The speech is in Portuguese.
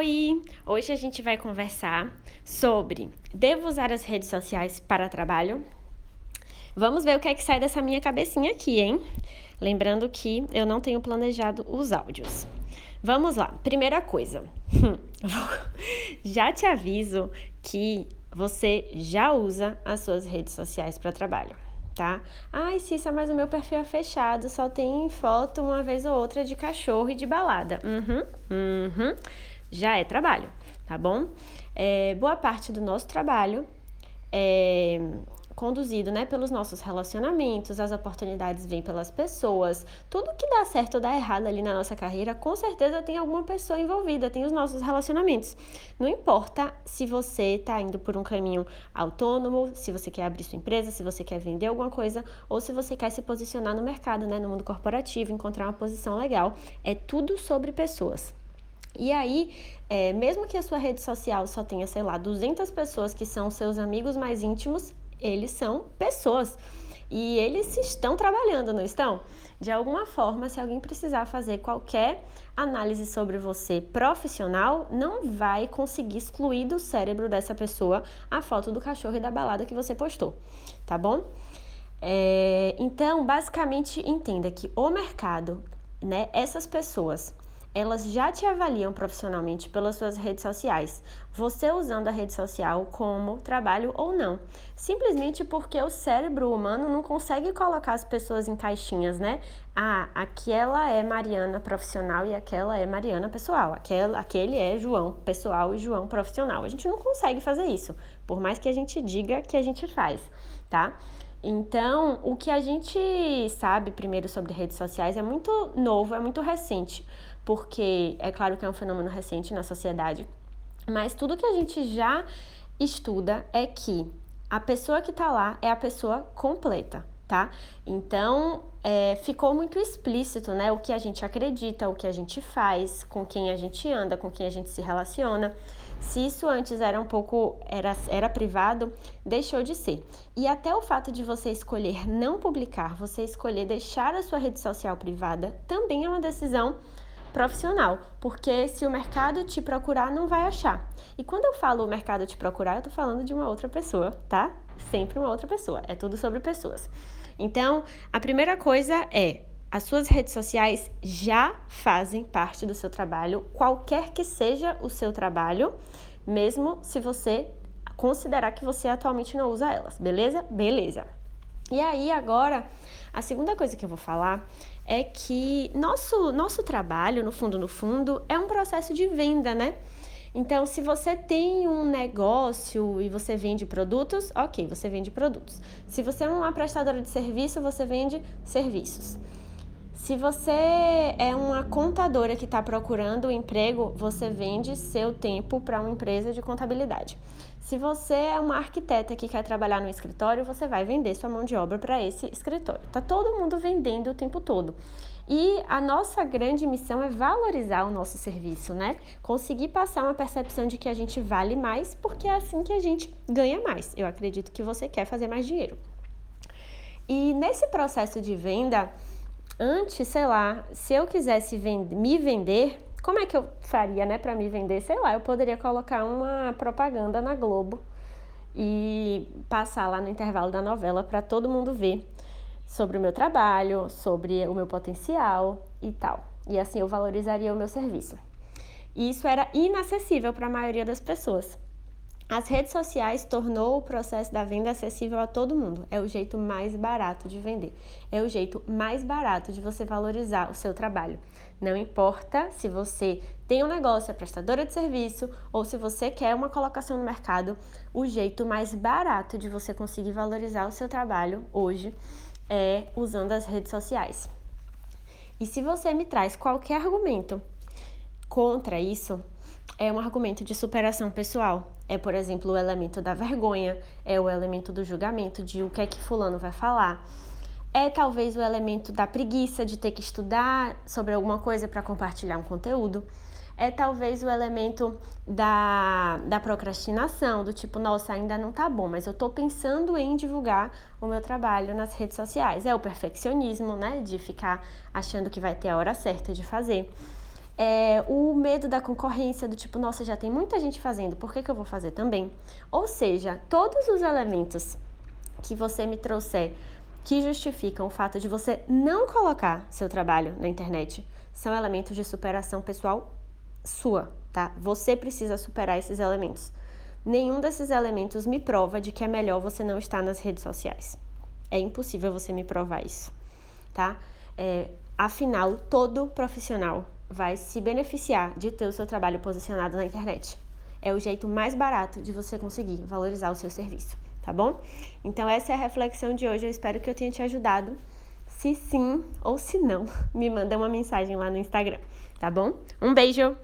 Oi! Hoje a gente vai conversar sobre devo usar as redes sociais para trabalho? Vamos ver o que é que sai dessa minha cabecinha aqui, hein? Lembrando que eu não tenho planejado os áudios. Vamos lá. Primeira coisa. já te aviso que você já usa as suas redes sociais para trabalho, tá? Ai, Cissa, mas o meu perfil é fechado, só tem foto uma vez ou outra de cachorro e de balada. Uhum, uhum já é trabalho, tá bom? É, boa parte do nosso trabalho é conduzido né, pelos nossos relacionamentos, as oportunidades vêm pelas pessoas, tudo que dá certo ou dá errado ali na nossa carreira, com certeza tem alguma pessoa envolvida, tem os nossos relacionamentos. Não importa se você está indo por um caminho autônomo, se você quer abrir sua empresa, se você quer vender alguma coisa, ou se você quer se posicionar no mercado, né, no mundo corporativo, encontrar uma posição legal, é tudo sobre pessoas. E aí, é, mesmo que a sua rede social só tenha, sei lá, 200 pessoas que são seus amigos mais íntimos, eles são pessoas. E eles estão trabalhando, não estão? De alguma forma, se alguém precisar fazer qualquer análise sobre você profissional, não vai conseguir excluir do cérebro dessa pessoa a foto do cachorro e da balada que você postou, tá bom? É, então, basicamente, entenda que o mercado, né, essas pessoas elas já te avaliam profissionalmente pelas suas redes sociais, você usando a rede social como trabalho ou não. Simplesmente porque o cérebro humano não consegue colocar as pessoas em caixinhas, né? Ah, aquela é Mariana profissional e aquela é Mariana pessoal. Aquela, aquele é João pessoal e João profissional. A gente não consegue fazer isso, por mais que a gente diga que a gente faz, tá? Então, o que a gente sabe primeiro sobre redes sociais é muito novo, é muito recente porque é claro que é um fenômeno recente na sociedade, mas tudo que a gente já estuda é que a pessoa que está lá é a pessoa completa, tá? Então, é, ficou muito explícito, né? O que a gente acredita, o que a gente faz, com quem a gente anda, com quem a gente se relaciona. Se isso antes era um pouco era, era privado, deixou de ser. E até o fato de você escolher não publicar, você escolher deixar a sua rede social privada, também é uma decisão profissional, porque se o mercado te procurar, não vai achar. E quando eu falo o mercado te procurar, eu tô falando de uma outra pessoa, tá? Sempre uma outra pessoa. É tudo sobre pessoas. Então, a primeira coisa é as suas redes sociais já fazem parte do seu trabalho, qualquer que seja o seu trabalho, mesmo se você considerar que você atualmente não usa elas, beleza? Beleza. E aí, agora, a segunda coisa que eu vou falar é que nosso, nosso trabalho, no fundo, no fundo, é um processo de venda, né? Então, se você tem um negócio e você vende produtos, ok, você vende produtos. Se você é uma prestadora de serviço, você vende serviços. Se você é uma contadora que está procurando um emprego, você vende seu tempo para uma empresa de contabilidade. Se você é uma arquiteta que quer trabalhar no escritório, você vai vender sua mão de obra para esse escritório. Tá todo mundo vendendo o tempo todo. E a nossa grande missão é valorizar o nosso serviço, né? Conseguir passar uma percepção de que a gente vale mais, porque é assim que a gente ganha mais. Eu acredito que você quer fazer mais dinheiro. E nesse processo de venda, antes, sei lá, se eu quisesse vend me vender, como é que eu faria, né, para me vender? Sei lá, eu poderia colocar uma propaganda na Globo e passar lá no intervalo da novela para todo mundo ver sobre o meu trabalho, sobre o meu potencial e tal. E assim eu valorizaria o meu serviço. E isso era inacessível para a maioria das pessoas. As redes sociais tornou o processo da venda acessível a todo mundo. É o jeito mais barato de vender. É o jeito mais barato de você valorizar o seu trabalho. Não importa se você tem um negócio, é prestadora de serviço ou se você quer uma colocação no mercado, o jeito mais barato de você conseguir valorizar o seu trabalho hoje é usando as redes sociais. E se você me traz qualquer argumento contra isso, é um argumento de superação pessoal. É, por exemplo, o elemento da vergonha, é o elemento do julgamento, de o que é que fulano vai falar. É talvez o elemento da preguiça de ter que estudar sobre alguma coisa para compartilhar um conteúdo. É talvez o elemento da, da procrastinação, do tipo, nossa, ainda não tá bom, mas eu tô pensando em divulgar o meu trabalho nas redes sociais. É o perfeccionismo, né? De ficar achando que vai ter a hora certa de fazer É, o medo da concorrência, do tipo, nossa, já tem muita gente fazendo, por que, que eu vou fazer também? Ou seja, todos os elementos que você me trouxer que justificam o fato de você não colocar seu trabalho na internet são elementos de superação pessoal sua, tá? Você precisa superar esses elementos. Nenhum desses elementos me prova de que é melhor você não estar nas redes sociais. É impossível você me provar isso, tá? É, afinal, todo profissional vai se beneficiar de ter o seu trabalho posicionado na internet. É o jeito mais barato de você conseguir valorizar o seu serviço tá bom? Então essa é a reflexão de hoje, eu espero que eu tenha te ajudado. Se sim ou se não, me manda uma mensagem lá no Instagram, tá bom? Um beijo!